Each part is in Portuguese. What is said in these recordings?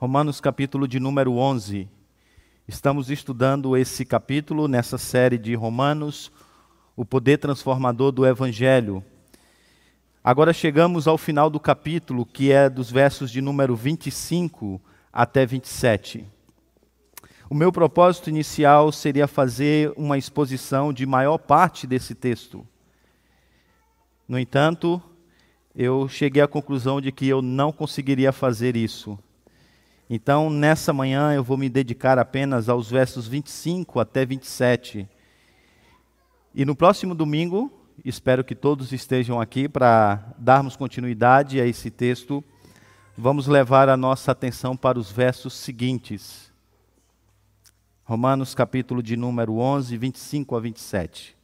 Romanos, capítulo de número 11. Estamos estudando esse capítulo nessa série de Romanos, o poder transformador do Evangelho. Agora chegamos ao final do capítulo, que é dos versos de número 25 até 27. O meu propósito inicial seria fazer uma exposição de maior parte desse texto. No entanto, eu cheguei à conclusão de que eu não conseguiria fazer isso. Então, nessa manhã, eu vou me dedicar apenas aos versos 25 até 27. E no próximo domingo, espero que todos estejam aqui para darmos continuidade a esse texto. Vamos levar a nossa atenção para os versos seguintes. Romanos, capítulo de número 11, 25 a 27.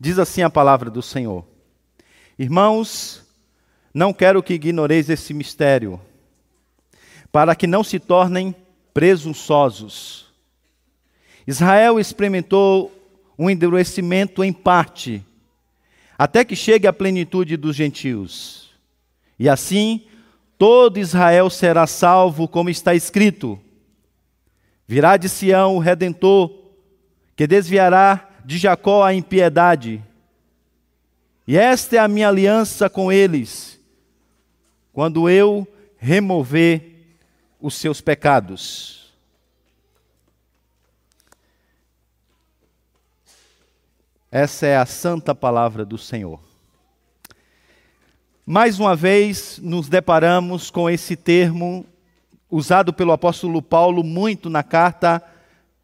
Diz assim a palavra do Senhor: Irmãos, não quero que ignoreis esse mistério, para que não se tornem presunçosos. Israel experimentou um endurecimento em parte, até que chegue à plenitude dos gentios. E assim, todo Israel será salvo, como está escrito: Virá de Sião o redentor, que desviará de Jacó a impiedade. E esta é a minha aliança com eles quando eu remover os seus pecados. Essa é a santa palavra do Senhor. Mais uma vez nos deparamos com esse termo usado pelo apóstolo Paulo muito na carta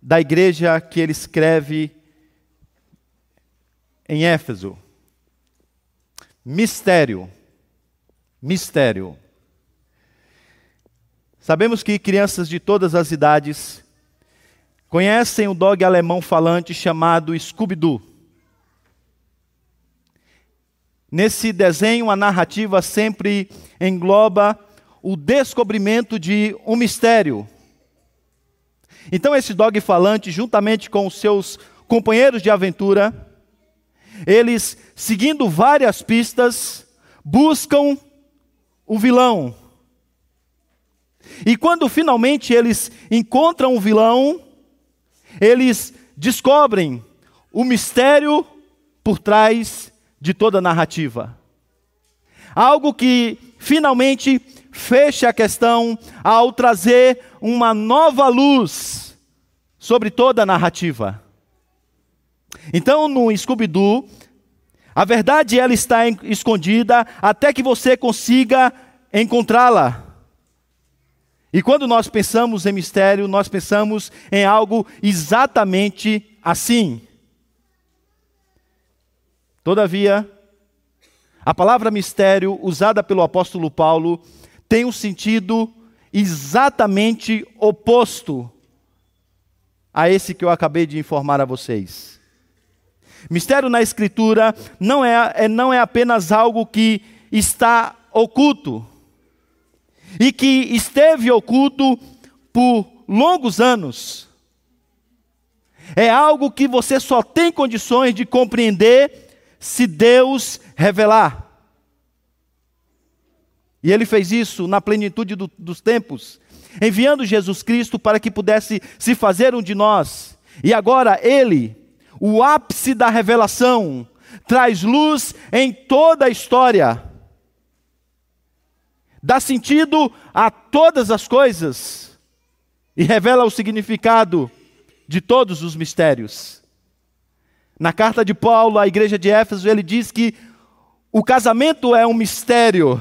da igreja que ele escreve em Éfeso. Mistério mistério. Sabemos que crianças de todas as idades conhecem o dog alemão falante chamado Scooby-Doo. Nesse desenho, a narrativa sempre engloba o descobrimento de um mistério. Então, esse dog falante, juntamente com os seus companheiros de aventura, eles, seguindo várias pistas, buscam o vilão. E quando finalmente eles encontram o vilão, eles descobrem o mistério por trás de toda a narrativa. Algo que finalmente fecha a questão ao trazer uma nova luz sobre toda a narrativa. Então, no Scooby-Doo, a verdade ela está escondida até que você consiga encontrá-la. E quando nós pensamos em mistério, nós pensamos em algo exatamente assim. Todavia, a palavra mistério usada pelo apóstolo Paulo tem um sentido exatamente oposto a esse que eu acabei de informar a vocês. Mistério na Escritura não é, é, não é apenas algo que está oculto e que esteve oculto por longos anos. É algo que você só tem condições de compreender se Deus revelar. E ele fez isso na plenitude do, dos tempos, enviando Jesus Cristo para que pudesse se fazer um de nós. E agora ele o ápice da revelação, traz luz em toda a história, dá sentido a todas as coisas e revela o significado de todos os mistérios. Na carta de Paulo à igreja de Éfeso, ele diz que o casamento é um mistério.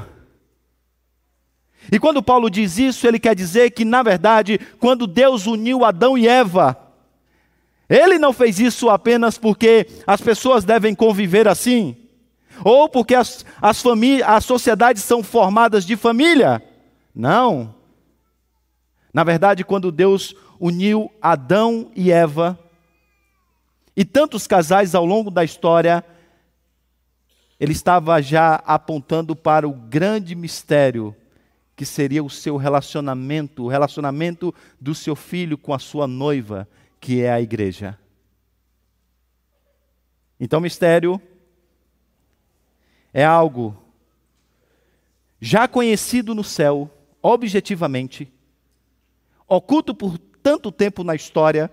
E quando Paulo diz isso, ele quer dizer que, na verdade, quando Deus uniu Adão e Eva, ele não fez isso apenas porque as pessoas devem conviver assim, ou porque as, as, as sociedades são formadas de família. Não. Na verdade, quando Deus uniu Adão e Eva, e tantos casais ao longo da história, ele estava já apontando para o grande mistério que seria o seu relacionamento, o relacionamento do seu filho com a sua noiva, que é a igreja. Então, mistério é algo já conhecido no céu, objetivamente, oculto por tanto tempo na história,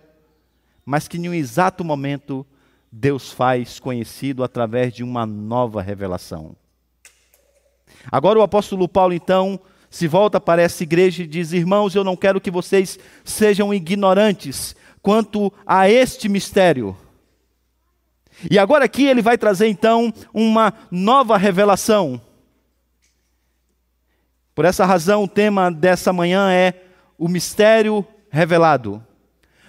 mas que em um exato momento Deus faz conhecido através de uma nova revelação. Agora o apóstolo Paulo, então, se volta para essa igreja e diz: Irmãos, eu não quero que vocês sejam ignorantes quanto a este mistério. E agora aqui ele vai trazer então uma nova revelação. Por essa razão, o tema dessa manhã é o mistério revelado.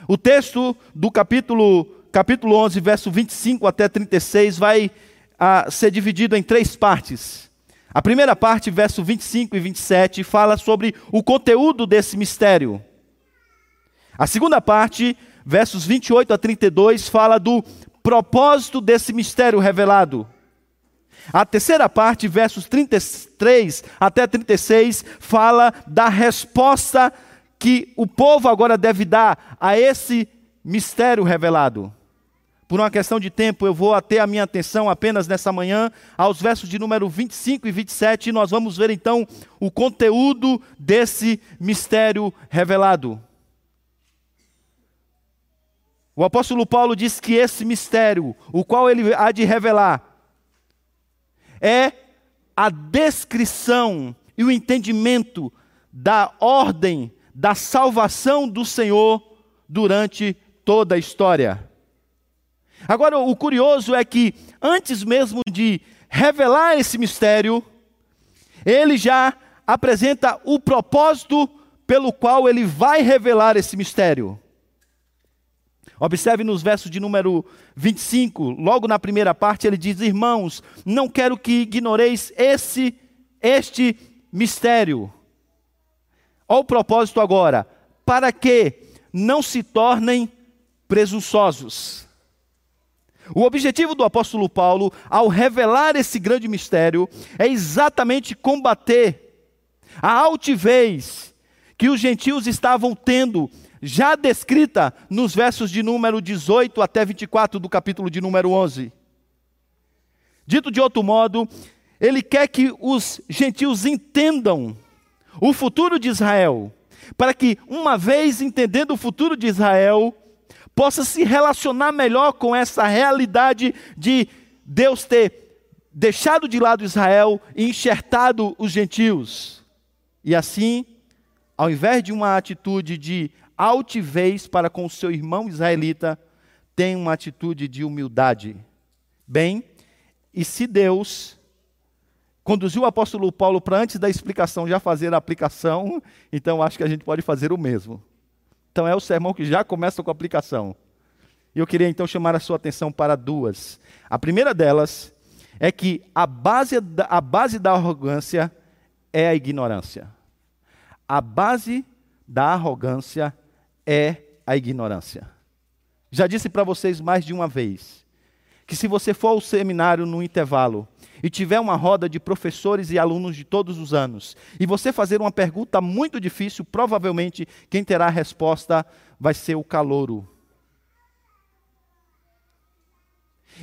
O texto do capítulo, capítulo 11, verso 25 até 36, vai a, ah, ser dividido em três partes. A primeira parte, verso 25 e 27, fala sobre o conteúdo desse mistério. A segunda parte, versos 28 a 32, fala do propósito desse mistério revelado. A terceira parte, versos 33 até 36, fala da resposta que o povo agora deve dar a esse mistério revelado. Por uma questão de tempo, eu vou ater a minha atenção apenas nessa manhã aos versos de número 25 e 27, e nós vamos ver então o conteúdo desse mistério revelado. O apóstolo Paulo diz que esse mistério, o qual ele há de revelar, é a descrição e o entendimento da ordem da salvação do Senhor durante toda a história. Agora, o curioso é que, antes mesmo de revelar esse mistério, ele já apresenta o propósito pelo qual ele vai revelar esse mistério. Observe nos versos de número 25, logo na primeira parte, ele diz: Irmãos, não quero que ignoreis esse, este mistério. Olha o propósito agora: para que não se tornem presunçosos. O objetivo do apóstolo Paulo, ao revelar esse grande mistério, é exatamente combater a altivez que os gentios estavam tendo, já descrita nos versos de número 18 até 24 do capítulo de número 11. Dito de outro modo, ele quer que os gentios entendam o futuro de Israel, para que, uma vez entendendo o futuro de Israel, possa se relacionar melhor com essa realidade de Deus ter deixado de lado Israel e enxertado os gentios. E assim, ao invés de uma atitude de altivez para com o seu irmão israelita, tem uma atitude de humildade. Bem, e se Deus conduziu o apóstolo Paulo para antes da explicação já fazer a aplicação, então acho que a gente pode fazer o mesmo. Então é o sermão que já começa com a aplicação. E eu queria então chamar a sua atenção para duas. A primeira delas é que a base da, a base da arrogância é a ignorância. A base da arrogância é a ignorância. Já disse para vocês mais de uma vez que se você for ao seminário no intervalo e tiver uma roda de professores e alunos de todos os anos, e você fazer uma pergunta muito difícil, provavelmente quem terá a resposta vai ser o calouro.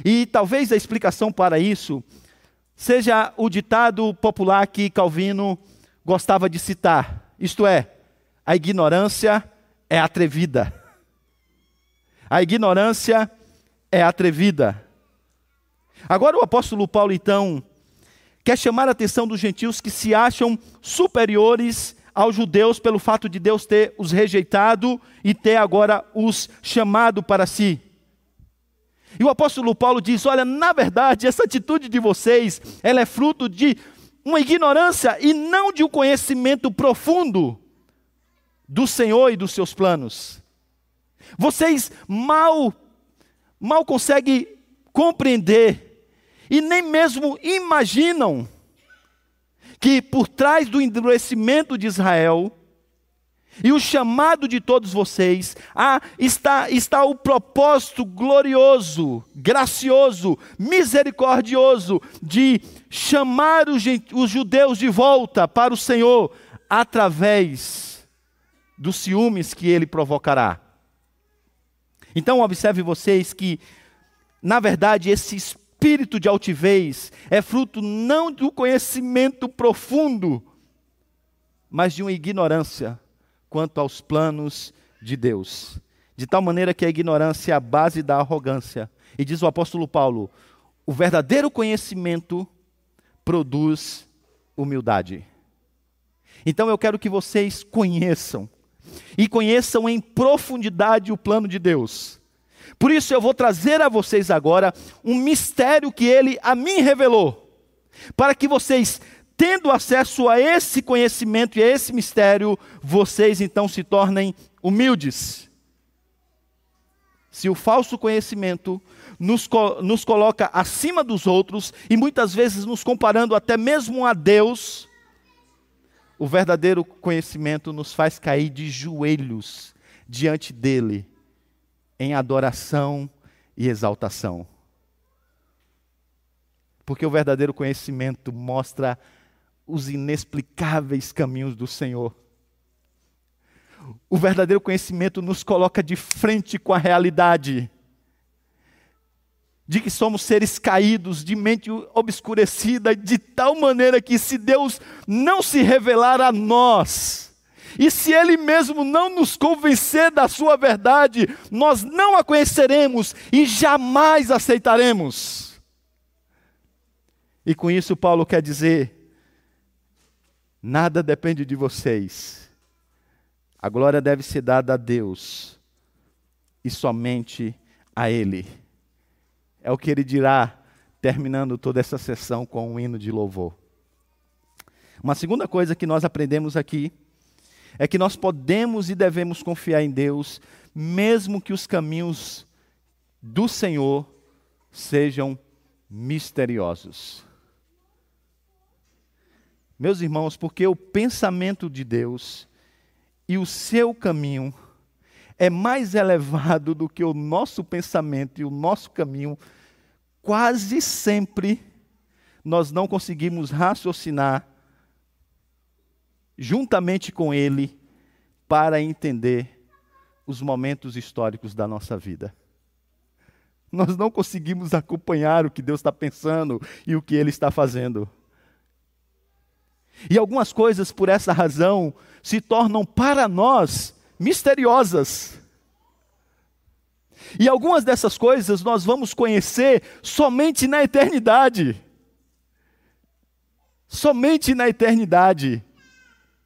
E talvez a explicação para isso seja o ditado popular que Calvino gostava de citar, isto é, a ignorância é atrevida. A ignorância é atrevida. Agora o apóstolo Paulo, então, quer chamar a atenção dos gentios que se acham superiores aos judeus pelo fato de Deus ter os rejeitado e ter agora os chamado para si. E o apóstolo Paulo diz: Olha, na verdade, essa atitude de vocês, ela é fruto de uma ignorância e não de um conhecimento profundo do Senhor e dos seus planos. Vocês mal mal conseguem compreender e nem mesmo imaginam que por trás do endurecimento de Israel e o chamado de todos vocês ah, está, está o propósito glorioso, gracioso, misericordioso de chamar os, os judeus de volta para o Senhor através dos ciúmes que ele provocará. Então, observe vocês que, na verdade, esse espírito de altivez é fruto não do conhecimento profundo, mas de uma ignorância quanto aos planos de Deus. De tal maneira que a ignorância é a base da arrogância. E diz o apóstolo Paulo: o verdadeiro conhecimento produz humildade. Então eu quero que vocês conheçam, e conheçam em profundidade o plano de Deus. Por isso eu vou trazer a vocês agora um mistério que ele a mim revelou, para que vocês, tendo acesso a esse conhecimento e a esse mistério, vocês então se tornem humildes. Se o falso conhecimento nos, nos coloca acima dos outros e muitas vezes nos comparando até mesmo a Deus, o verdadeiro conhecimento nos faz cair de joelhos diante dele, em adoração e exaltação. Porque o verdadeiro conhecimento mostra os inexplicáveis caminhos do Senhor. O verdadeiro conhecimento nos coloca de frente com a realidade de que somos seres caídos, de mente obscurecida, de tal maneira que se Deus não se revelar a nós, e se Ele mesmo não nos convencer da Sua verdade, nós não a conheceremos e jamais aceitaremos. E com isso, Paulo quer dizer: nada depende de vocês, a glória deve ser dada a Deus e somente a Ele. É o que ele dirá, terminando toda essa sessão com um hino de louvor. Uma segunda coisa que nós aprendemos aqui é que nós podemos e devemos confiar em Deus, mesmo que os caminhos do Senhor sejam misteriosos. Meus irmãos, porque o pensamento de Deus e o seu caminho é mais elevado do que o nosso pensamento e o nosso caminho, quase sempre nós não conseguimos raciocinar juntamente com Ele para entender os momentos históricos da nossa vida. Nós não conseguimos acompanhar o que Deus está pensando e o que Ele está fazendo. E algumas coisas, por essa razão, se tornam para nós misteriosas. E algumas dessas coisas nós vamos conhecer somente na eternidade. Somente na eternidade.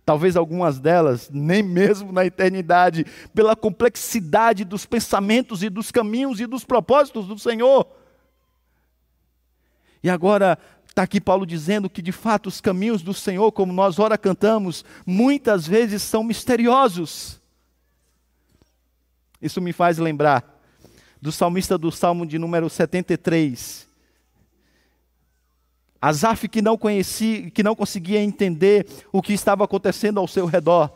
Talvez algumas delas nem mesmo na eternidade, pela complexidade dos pensamentos e dos caminhos e dos propósitos do Senhor. E agora, está aqui Paulo dizendo que de fato os caminhos do Senhor, como nós ora cantamos, muitas vezes são misteriosos. Isso me faz lembrar do salmista do Salmo de número 73. Asaf que não conhecia, que não conseguia entender o que estava acontecendo ao seu redor.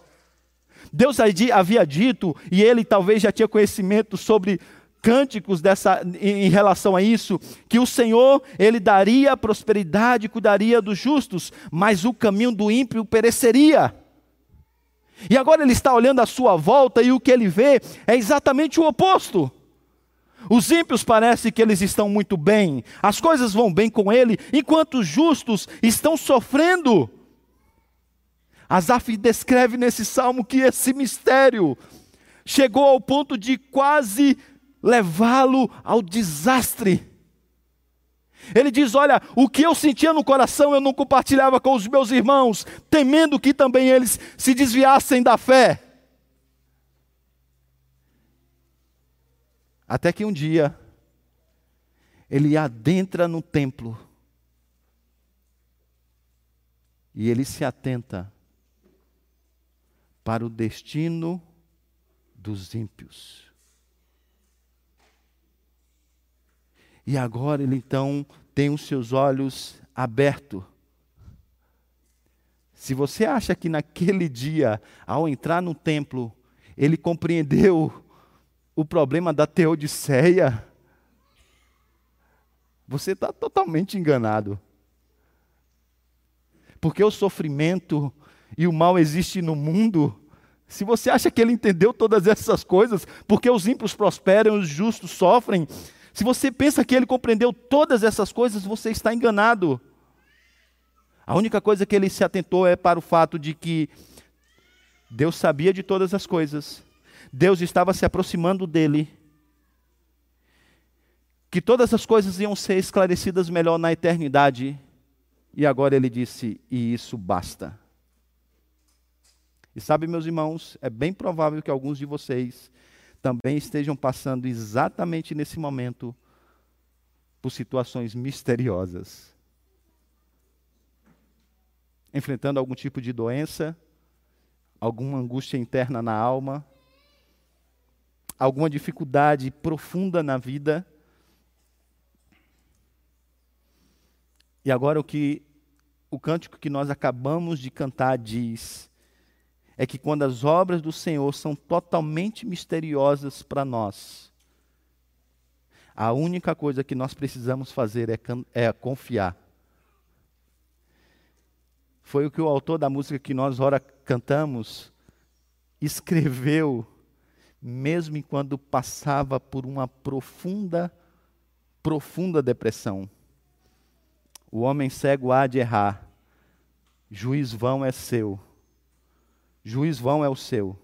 Deus havia dito, e ele talvez já tinha conhecimento sobre cânticos dessa, em relação a isso, que o Senhor, ele daria prosperidade, cuidaria dos justos, mas o caminho do ímpio pereceria. E agora ele está olhando à sua volta e o que ele vê é exatamente o oposto. Os ímpios parece que eles estão muito bem, as coisas vão bem com ele, enquanto os justos estão sofrendo. Asaf descreve nesse salmo que esse mistério chegou ao ponto de quase levá-lo ao desastre. Ele diz: Olha, o que eu sentia no coração eu não compartilhava com os meus irmãos, temendo que também eles se desviassem da fé. Até que um dia, ele adentra no templo e ele se atenta para o destino dos ímpios. E agora ele então tem os seus olhos abertos. Se você acha que naquele dia, ao entrar no templo, ele compreendeu o problema da teodiceia, você está totalmente enganado. Porque o sofrimento e o mal existem no mundo. Se você acha que ele entendeu todas essas coisas, porque os ímpios prosperam, os justos sofrem, Se você pensa que ele compreendeu todas essas coisas, você está enganado. A única coisa que ele se atentou é para o fato de que Deus sabia de todas as coisas, Deus estava se aproximando dele, que todas as coisas iam ser esclarecidas melhor na eternidade, e agora ele disse: e isso basta. E sabe, meus irmãos, é bem provável que alguns de vocês também estejam passando exatamente nesse momento por situações misteriosas. Enfrentando algum tipo de doença, alguma angústia interna na alma, alguma dificuldade profunda na vida. E agora o que o cântico que nós acabamos de cantar diz é que quando as obras do Senhor são totalmente misteriosas para nós, a única coisa que nós precisamos fazer é, é, confiar. Foi o que o autor da música que nós ora cantamos escreveu, mesmo enquanto passava por uma profunda, profunda depressão. O homem cego há de errar, juiz vão é seu Juiz vão é o seu.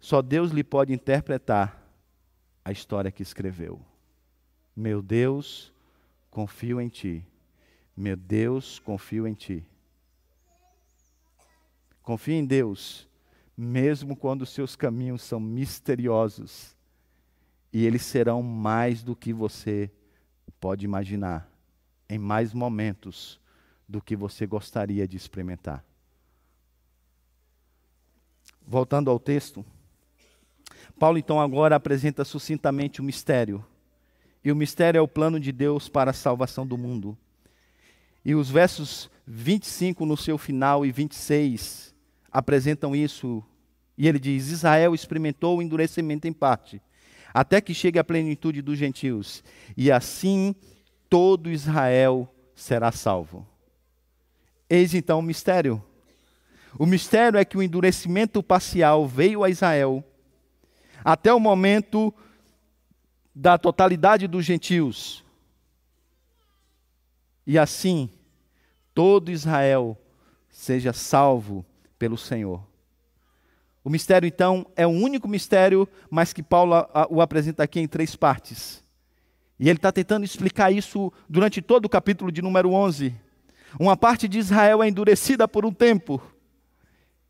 Só Deus lhe pode interpretar a história que escreveu. Meu Deus, confio em ti. Meu Deus, confio em ti. Confie em Deus, mesmo quando os seus caminhos são misteriosos, e eles serão mais do que você pode imaginar, em mais momentos do que você gostaria de experimentar. Voltando ao texto, Paulo então agora apresenta sucintamente o mistério. E o mistério é o plano de Deus para a salvação do mundo. E os versos 25 no seu final e 26 apresentam isso. E ele diz: Israel experimentou o endurecimento em parte, até que chegue a plenitude dos gentios, e assim todo Israel será salvo. Eis então o mistério. O mistério é que o endurecimento parcial veio a Israel até o momento da totalidade dos gentios. E assim, todo Israel seja salvo pelo Senhor. O mistério, então, é o único mistério, mas que Paulo o apresenta aqui em três partes. E ele está tentando explicar isso durante todo o capítulo de número 11. Uma parte de Israel é endurecida por um tempo.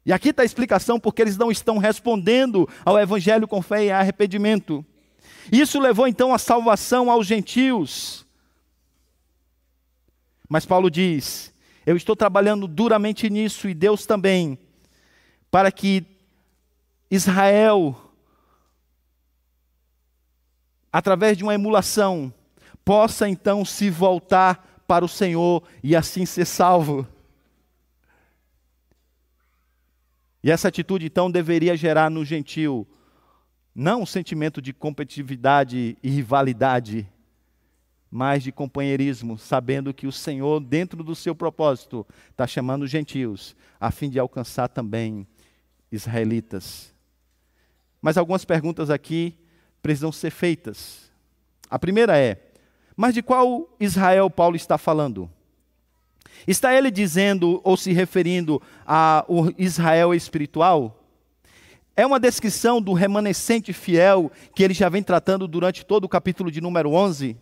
E aqui está a explicação porque eles não estão respondendo ao Evangelho com fé e arrependimento. Isso levou então a salvação aos gentios. Mas Paulo diz: Eu estou trabalhando duramente nisso e Deus também, para que Israel, através de uma emulação, possa então se voltar para o Senhor e assim ser salvo. E essa atitude, então, deveria gerar no gentil não um sentimento de competitividade e rivalidade, mas de companheirismo, sabendo que o Senhor, dentro do seu propósito, está chamando os gentios, a fim de alcançar também israelitas. Mas algumas perguntas aqui precisam ser feitas. A primeira é: mas de qual Israel Paulo está falando? Está ele dizendo ou se referindo ao Israel espiritual? É uma descrição do remanescente fiel que ele já vem tratando durante todo o capítulo de número 11?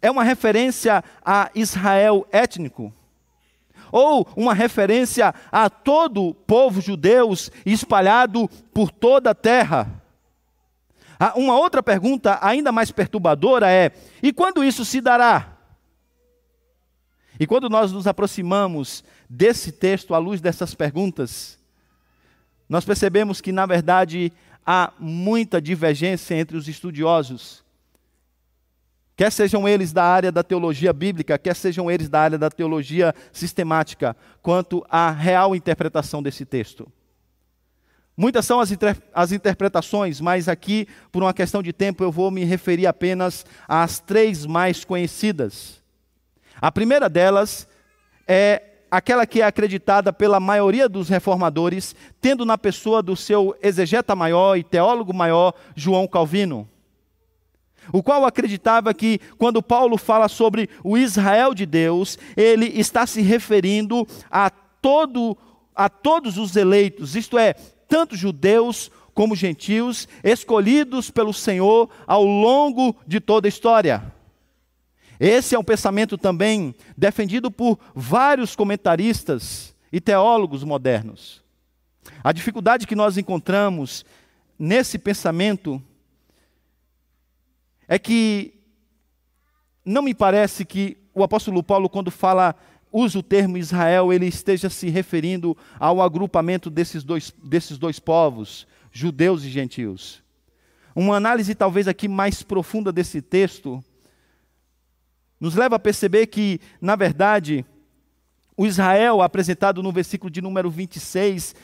É uma referência a Israel étnico? Ou uma referência a todo povo judeu espalhado por toda a terra? Ah, uma outra pergunta ainda mais perturbadora é: e quando isso se dará? E quando nós nos aproximamos desse texto à luz dessas perguntas, nós percebemos que, na verdade, há muita divergência entre os estudiosos, quer sejam eles da área da teologia bíblica, quer sejam eles da área da teologia sistemática, quanto à real interpretação desse texto. Muitas são as, inter as, interpretações, mas aqui, por uma questão de tempo, eu vou me referir apenas às três mais conhecidas. A primeira delas é aquela que é acreditada pela maioria dos reformadores, tendo na pessoa do seu exegeta maior e teólogo maior, João Calvino. o qual acreditava que quando Paulo fala sobre o Israel de Deus, ele está se referindo a todo a todos os eleitos, isto é, tanto judeus como gentios, escolhidos pelo Senhor ao longo de toda a história. Esse é um pensamento também defendido por vários comentaristas e teólogos modernos. A dificuldade que nós encontramos nesse pensamento é que não me parece que o apóstolo Paulo, quando fala, usa o termo Israel, ele esteja se referindo ao agrupamento desses dois, desses dois povos, judeus e gentios. Uma análise talvez aqui mais profunda desse texto nos leva a perceber que, na verdade, o Israel apresentado no versículo de número 26,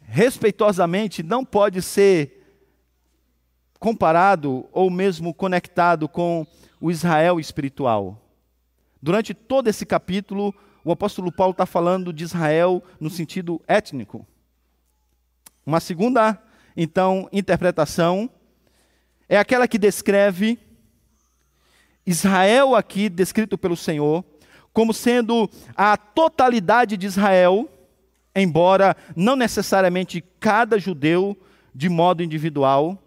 respeitosamente, não pode ser comparado ou mesmo conectado com o Israel espiritual. Durante todo esse capítulo, o apóstolo Paulo está falando de Israel no sentido étnico. Uma segunda, então, interpretação é aquela que descreve Israel aqui descrito pelo Senhor como sendo a totalidade de Israel, embora não necessariamente cada judeu de modo individual,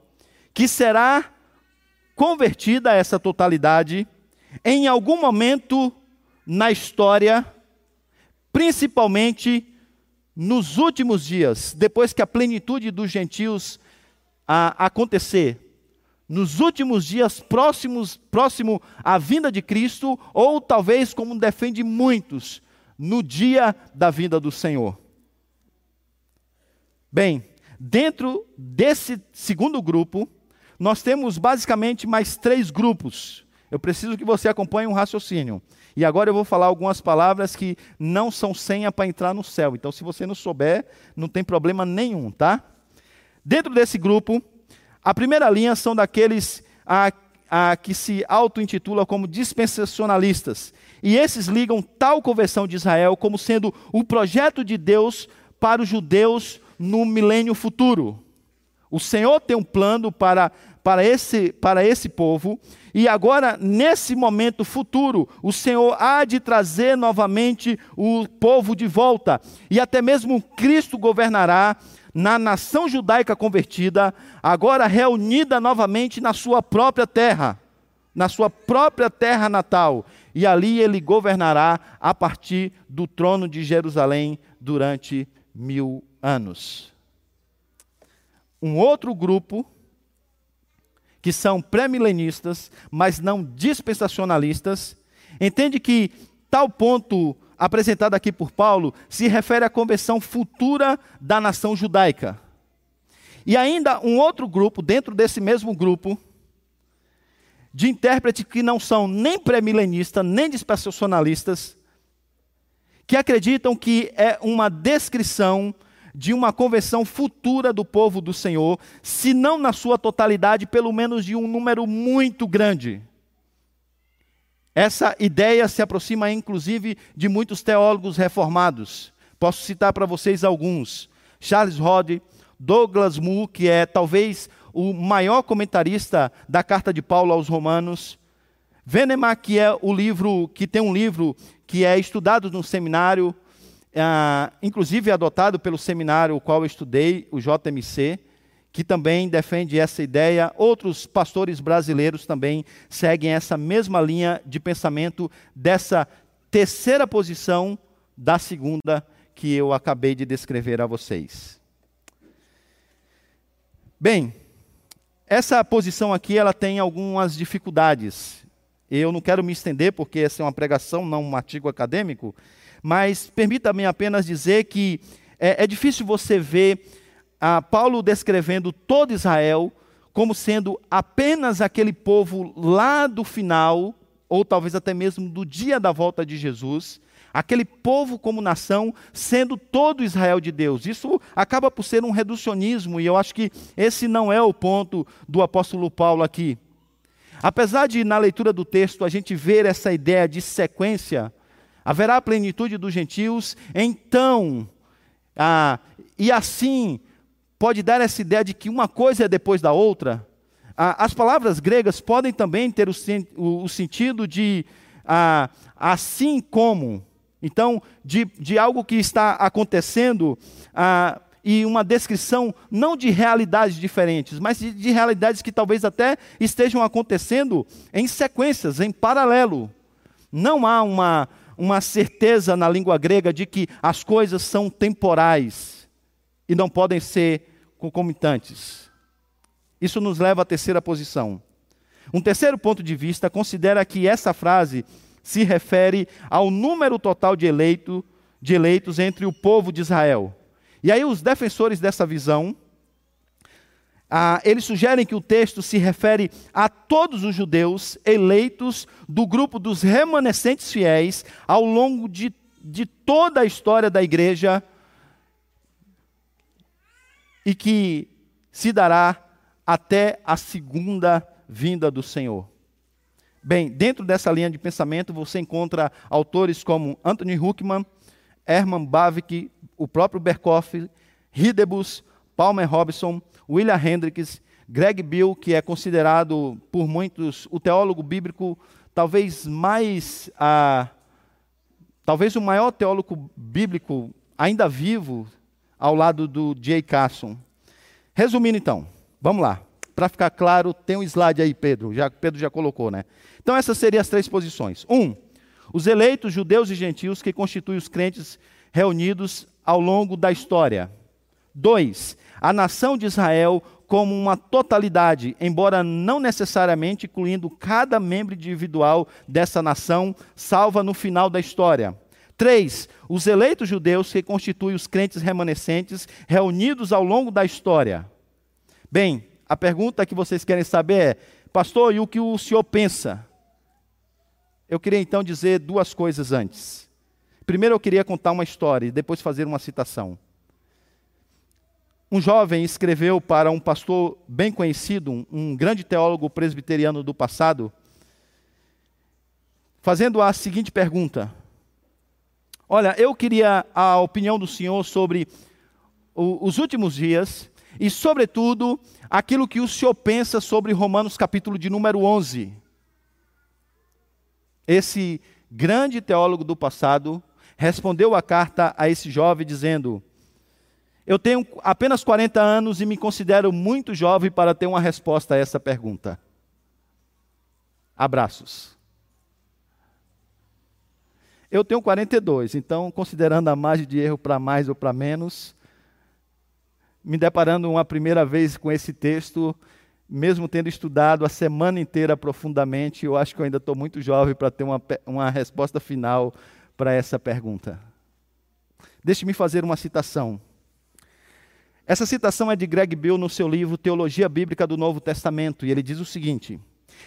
que será convertida essa totalidade em algum momento na história, principalmente nos últimos dias, depois que a plenitude dos gentios a, acontecer, nos últimos dias próximos, próximo à vinda de Cristo, ou talvez, como defende muitos, no dia da vinda do Senhor. Bem, dentro desse segundo grupo, nós temos basicamente mais três grupos. Eu preciso que você acompanhe um raciocínio. E agora eu vou falar algumas palavras que não são senha para entrar no céu. Então, se você não souber, não tem problema nenhum, tá? Dentro desse grupo, a primeira linha são daqueles a, a, que se auto-intitula como dispensacionalistas. E esses ligam tal conversão de Israel como sendo o projeto de Deus para os judeus no milênio futuro. O Senhor tem um plano para, para, esse, para esse povo, e agora, nesse momento futuro, o Senhor há de trazer novamente o povo de volta, e até mesmo Cristo governará na nação judaica convertida, agora reunida novamente na sua própria terra, na sua própria terra natal, e ali ele governará a partir do trono de Jerusalém durante mil anos. Um outro grupo, que são pré-milenistas, mas não dispensacionalistas, entende que tal ponto apresentada aqui por Paulo se refere à conversão futura da nação judaica. E ainda um outro grupo, dentro desse mesmo grupo, de intérpretes que não são nem pré-milenistas, nem dispensacionalistas, que acreditam que é uma descrição de uma conversão futura do povo do Senhor, se não na sua totalidade, pelo menos de um número muito grande. Essa ideia se aproxima inclusive de muitos teólogos reformados. Posso citar para vocês alguns: Charles Rod, Douglas Moo, que é talvez o maior comentarista da carta de Paulo aos Romanos, Venema, que é o livro que tem um livro que é estudado no seminário, uh, inclusive adotado pelo seminário o qual eu estudei, o JMC, que também defende essa ideia. Outros pastores brasileiros também seguem essa mesma linha de pensamento dessa terceira posição da segunda que eu acabei de descrever a vocês. Bem, essa posição aqui ela tem algumas dificuldades. Eu não quero me estender porque essa é uma pregação, não um artigo acadêmico, mas permita-me apenas dizer que é, é difícil você ver Paulo descrevendo todo Israel como sendo apenas aquele povo lá do final, ou talvez até mesmo do dia da volta de Jesus, aquele povo como nação sendo todo Israel de Deus. Isso acaba por ser um reducionismo, e eu acho que esse não é o ponto do apóstolo Paulo aqui. Apesar de, na leitura do texto, a gente ver essa ideia de sequência, haverá a plenitude dos gentios, então, ah, e assim pode dar essa ideia de que uma coisa é depois da outra, as palavras gregas podem também ter o, o, o sentido de ah, assim como. Então, de, de algo que está acontecendo ah, e uma descrição não de realidades diferentes, mas de, de realidades que talvez até estejam acontecendo em sequências, em paralelo. Não há uma, uma certeza na língua grega de que as coisas são temporais e não podem ser concomitantes. Isso nos leva à terceira posição. Um terceiro ponto de vista considera que essa frase se refere ao número total de, eleito, de eleitos entre o povo de Israel. E aí os defensores dessa visão, ah, eles sugerem que o texto se refere a todos os judeus eleitos do grupo dos remanescentes fiéis ao longo de, de toda a história da igreja e que se dará até a segunda vinda do Senhor. Bem, dentro dessa linha de pensamento você encontra autores como Anthony Huckman, Herman Bavinck, o próprio Berkoff, Hidebus, Palmer Robson, William Hendricks, Greg Bill, que é considerado por muitos o teólogo bíblico talvez mais, ah, talvez o maior teólogo bíblico ainda vivo ao lado do J. Carson. Resumindo então, vamos lá. Para ficar claro, tem um slide aí, Pedro. Já, Pedro já colocou, né? Então essas seriam as três posições. Um, os eleitos judeus e gentios que constituem os crentes reunidos ao longo da história. Dois, a nação de Israel como uma totalidade, embora não necessariamente incluindo cada membro individual dessa nação, salva no final da história. Três, os eleitos judeus que constituem os crentes remanescentes reunidos ao longo da história. Bem, a pergunta que vocês querem saber é, pastor, e o que o senhor pensa? Eu queria então dizer duas coisas antes. Primeiro, eu queria contar uma história e depois fazer uma citação. Um jovem escreveu para um pastor bem conhecido, um, um grande teólogo presbiteriano do passado, fazendo a seguinte pergunta: Olha, eu queria a opinião do senhor sobre o, os últimos dias e, sobretudo, aquilo que o senhor pensa sobre Romanos capítulo de número 11. Esse grande teólogo do passado respondeu a carta a esse jovem dizendo: Eu tenho apenas 40 anos e me considero muito jovem para ter uma resposta a essa pergunta. Abraços. Eu tenho 42, então, considerando a margem de erro para mais ou para menos, me deparando uma primeira vez com esse texto, mesmo tendo estudado a semana inteira profundamente, eu acho que eu ainda estou muito jovem para ter uma, uma resposta final para essa pergunta. Deixe-me fazer uma citação. Essa citação é de Greg Bill no seu livro Teologia Bíblica do Novo Testamento, e ele diz o seguinte: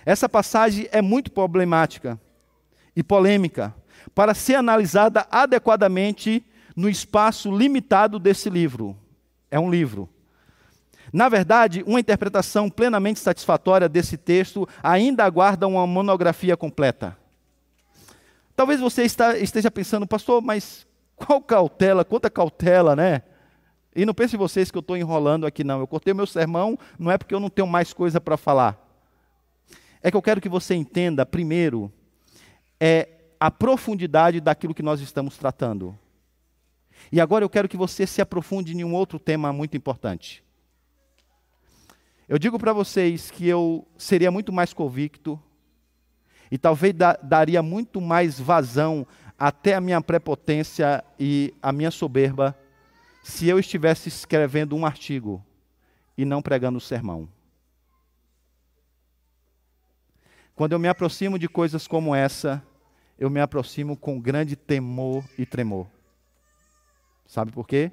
essa passagem é muito problemática e polêmica para ser analisada adequadamente no espaço limitado desse livro. É um livro. Na verdade, uma interpretação plenamente satisfatória desse texto ainda aguarda uma monografia completa. Talvez você esteja pensando, pastor, mas qual cautela, quanta cautela, né? E não pense vocês que eu estou enrolando aqui, não. Eu cortei meu sermão, não é porque eu não tenho mais coisa para falar. É que eu quero que você entenda, primeiro, é a profundidade daquilo que nós estamos tratando. E agora eu quero que você se aprofunde em um outro tema muito importante. Eu digo para vocês que eu seria muito mais convicto e talvez da, daria muito mais vazão até a minha prepotência e a minha soberba se eu estivesse escrevendo um artigo e não pregando o sermão. Quando eu me aproximo de coisas como essa, eu me aproximo com grande temor e tremor. Sabe por quê?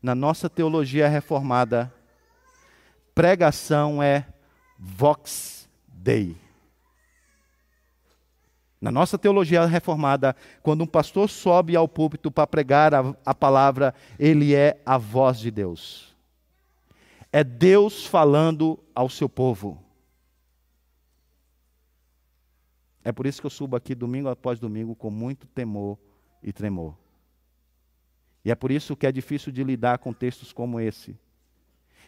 Na nossa teologia reformada, pregação é vox dei. Na nossa teologia reformada, quando um pastor sobe ao púlpito para pregar a, a, palavra, ele é a voz de Deus. É Deus falando ao seu povo. É por isso que eu subo aqui domingo após domingo com muito temor e tremor. E é por isso que é difícil de lidar com textos como esse.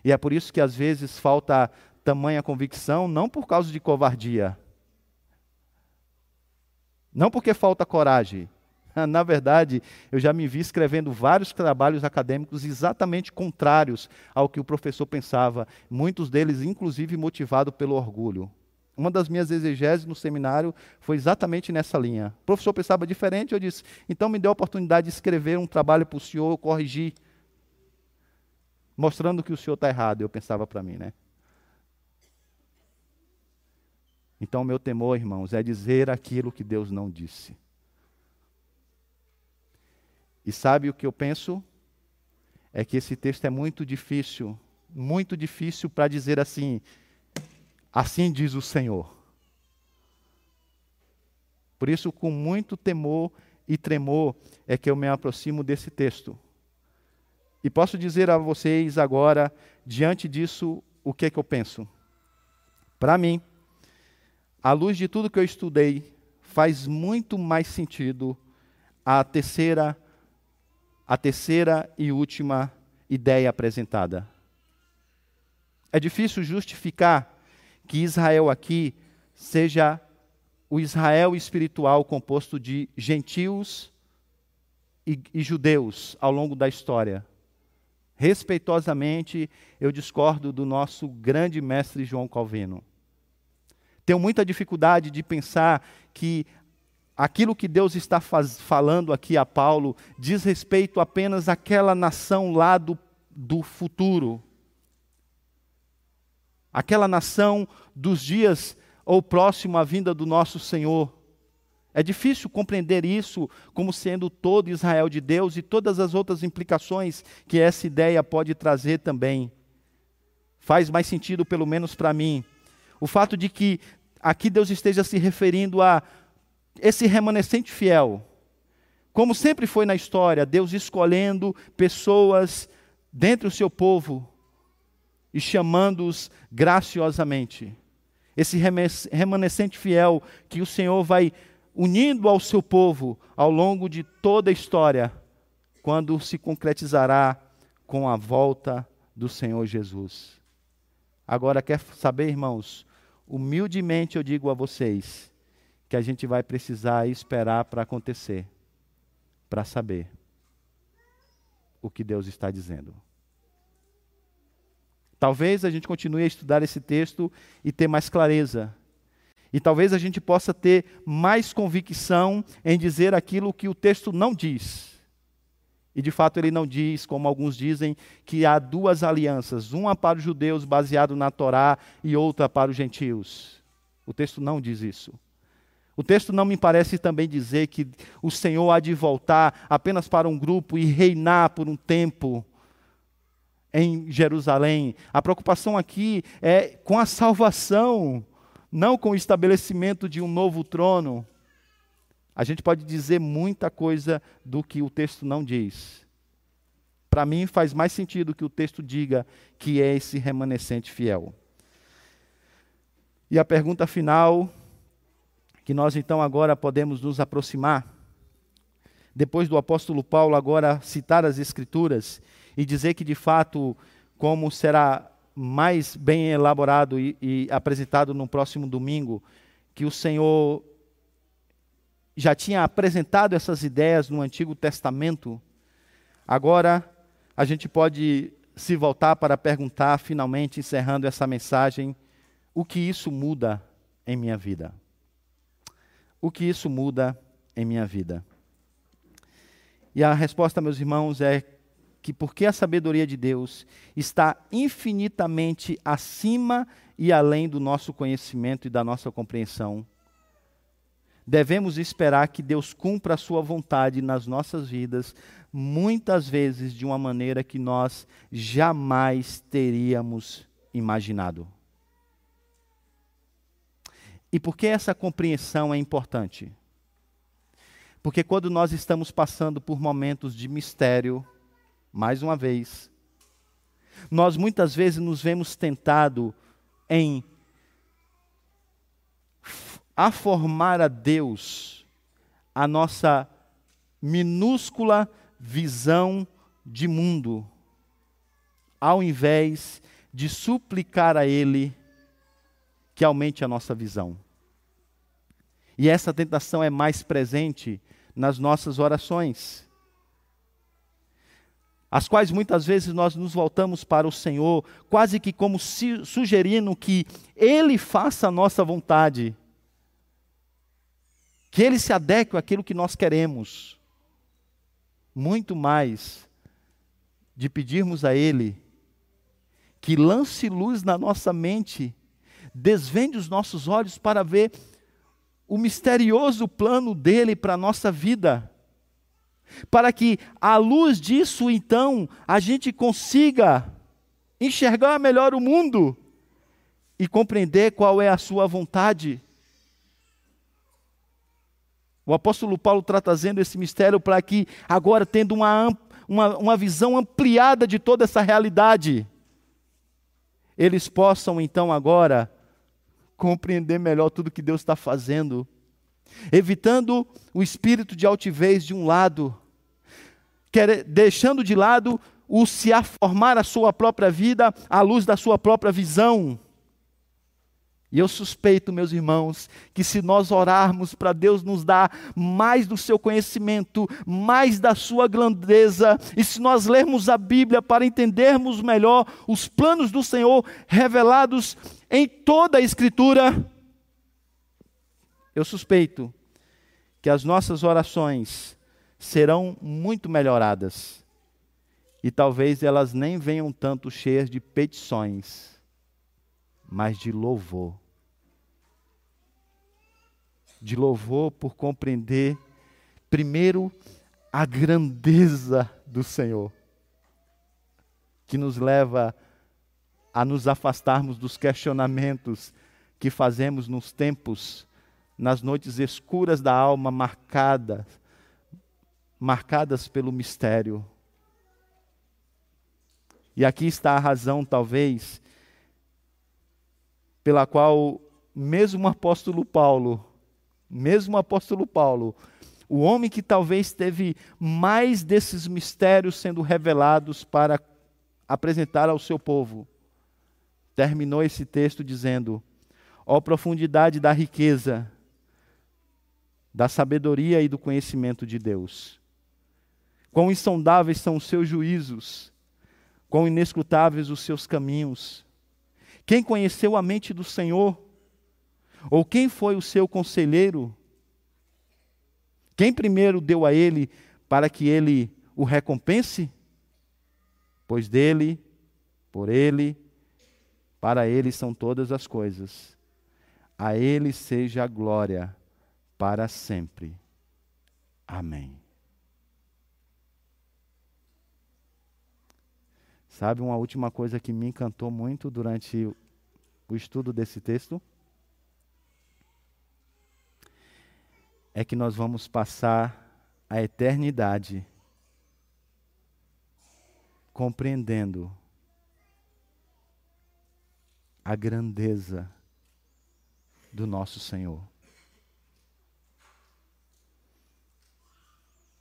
E é por isso que às vezes falta tamanha convicção não por causa de covardia, não porque falta coragem. Na verdade, eu já me vi escrevendo vários trabalhos acadêmicos exatamente contrários ao que o professor pensava, muitos deles, inclusive, motivados pelo orgulho. Uma das minhas exegeses no seminário foi exatamente nessa linha. O professor pensava diferente, eu disse, então me dê a oportunidade de escrever um trabalho para o senhor corrigir, mostrando que o senhor está errado, eu pensava para mim, né? Então, meu temor, irmãos, é dizer aquilo que Deus não disse. E sabe o que eu penso? É que esse texto é muito difícil, muito difícil para dizer assim, assim diz o Senhor. Por isso, com muito temor e tremor, é que eu me aproximo desse texto. E posso dizer a vocês agora, diante disso, o que é que eu penso. Para mim, à luz de tudo que eu estudei, faz muito mais sentido a terceira a terceira e última ideia apresentada. É difícil justificar que Israel aqui seja o Israel espiritual composto de gentios e, e, judeus ao longo da história. Respeitosamente, eu discordo do nosso grande mestre João Calvino. Tenho muita dificuldade de pensar que aquilo que Deus está faz, falando aqui a Paulo diz respeito apenas àquela nação lá do, do futuro. Aquela nação dos dias ou próximo à vinda do nosso Senhor. É difícil compreender isso como sendo todo Israel de Deus e todas as outras implicações que essa ideia pode trazer também. Faz mais sentido, pelo menos para mim, o fato de que aqui Deus esteja se referindo a esse remanescente fiel. Como sempre foi na história, Deus escolhendo pessoas dentre o seu povo e chamando-os graciosamente. Esse remanescente fiel que o Senhor vai unindo ao seu povo ao longo de toda a história, quando se concretizará com a volta do Senhor Jesus. Agora, quer saber, irmãos? Humildemente eu digo a vocês que a gente vai precisar esperar para acontecer, para saber o que Deus está dizendo. Talvez a gente continue a estudar esse texto e ter mais clareza. E talvez a gente possa ter mais convicção em dizer aquilo que o texto não diz. E de fato ele não diz, como alguns dizem, que há duas alianças, uma para os judeus baseado na Torá e outra para os gentios. O texto não diz isso. O texto não me parece também dizer que o Senhor há de voltar apenas para um grupo e reinar por um tempo em Jerusalém. A preocupação aqui é com a salvação, não com o estabelecimento de um novo trono. A gente pode dizer muita coisa do que o texto não diz. Para mim, faz mais sentido que o texto diga que é esse remanescente fiel. E a pergunta final, que nós então agora podemos nos aproximar, depois do apóstolo Paulo agora citar as Escrituras e dizer que de fato, como será mais bem elaborado e, e apresentado no próximo domingo, que o Senhor já tinha apresentado essas ideias no Antigo Testamento, agora a gente pode se voltar para perguntar, finalmente encerrando essa mensagem, o que isso muda em minha vida? O que isso muda em minha vida? E a resposta, meus irmãos, é que porque a sabedoria de Deus está infinitamente acima e além do nosso conhecimento e da nossa compreensão, devemos esperar que Deus cumpra a sua vontade nas nossas vidas, muitas vezes de uma maneira que nós jamais teríamos imaginado. E por que essa compreensão é importante? Porque quando nós estamos passando por momentos de mistério, mais uma vez, nós muitas vezes nos vemos tentado em a formar a Deus a nossa minúscula visão de mundo, ao invés de suplicar a Ele que aumente a nossa visão. E essa tentação é mais presente nas nossas orações, as quais muitas vezes nós nos voltamos para o Senhor, quase que como sugerindo que Ele faça a nossa vontade, que Ele se adeque àquilo que nós queremos, muito mais de pedirmos a Ele que lance luz na nossa mente, desvende os nossos olhos para ver o misterioso plano dele para a nossa vida. Para que, à luz disso, então, a gente consiga enxergar melhor o mundo e compreender qual é a sua vontade. O apóstolo Paulo está trazendo esse mistério para que, agora, tendo uma, uma, uma visão ampliada de toda essa realidade, eles possam então agora compreender melhor tudo que Deus está fazendo, evitando o espírito de altivez de um lado, deixando de lado o se formar a sua própria vida à luz da sua própria visão. E eu suspeito, meus irmãos, que se nós orarmos para Deus nos dar mais do seu conhecimento, mais da sua grandeza, e se nós lermos a Bíblia para entendermos melhor os planos do Senhor revelados em toda a Escritura, eu suspeito que as nossas orações serão muito melhoradas. E talvez elas nem venham tanto cheias de petições, mas de louvor de louvor por compreender, primeiro, a grandeza do Senhor, que nos leva a nos afastarmos dos questionamentos que fazemos nos tempos, nas noites escuras da alma marcadas, marcadas pelo mistério. E aqui está a razão, talvez, pela qual mesmo o apóstolo Paulo mesmo o apóstolo Paulo, o homem que talvez teve mais desses mistérios sendo revelados para apresentar ao seu povo, terminou esse texto dizendo: Ó profundidade da riqueza, da sabedoria e do conhecimento de Deus. Quão insondáveis são os seus juízos, quão inescrutáveis os seus caminhos. Quem conheceu a mente do Senhor? Ou quem foi o seu conselheiro? Quem primeiro deu a ele para que ele o recompense? Pois dele, por ele, para ele são todas as coisas. A ele seja a glória para sempre. Amém. Sabe uma última coisa que me encantou muito durante o estudo desse texto? é que nós vamos passar a eternidade compreendendo a grandeza do nosso Senhor.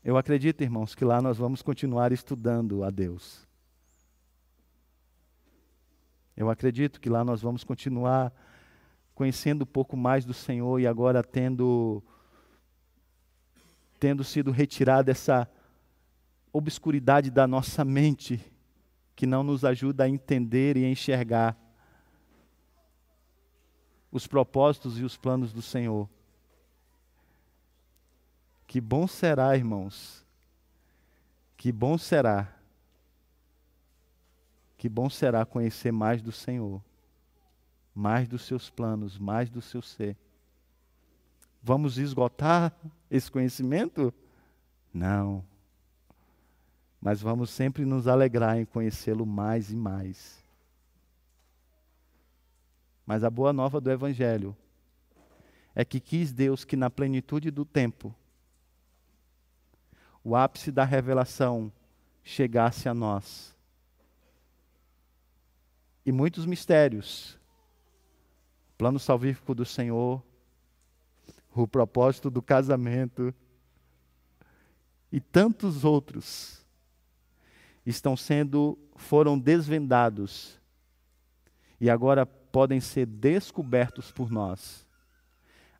Eu acredito, irmãos, que lá nós vamos continuar estudando a Deus. Eu acredito que lá nós vamos continuar conhecendo um pouco mais do Senhor e agora tendo tendo sido retirada essa obscuridade da nossa mente, que não nos ajuda a entender e a enxergar os propósitos e os planos do Senhor. Que bom será, irmãos, que bom será, que bom será conhecer mais do Senhor, mais dos seus planos, mais do seu ser. Vamos esgotar esse conhecimento? Não. Mas vamos sempre nos alegrar em conhecê-lo mais e mais. Mas a boa nova do Evangelho é que quis Deus que na plenitude do tempo, o ápice da revelação chegasse a nós. E muitos mistérios, plano salvífico do Senhor, o propósito do casamento e tantos outros estão sendo foram desvendados. E agora podem ser descobertos por nós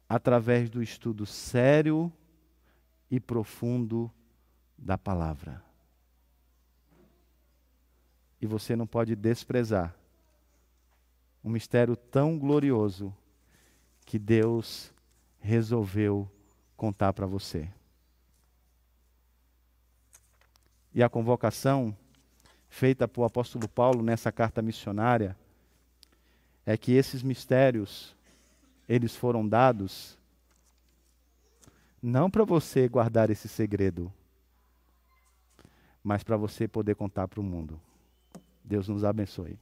através do estudo sério e profundo da palavra. E você não pode desprezar um mistério tão glorioso que Deus resolveu contar para você. E a convocação feita por apóstolo Paulo nessa carta missionária é que esses mistérios eles foram dados não para você guardar esse segredo, mas para você poder contar para o mundo. Deus nos abençoe.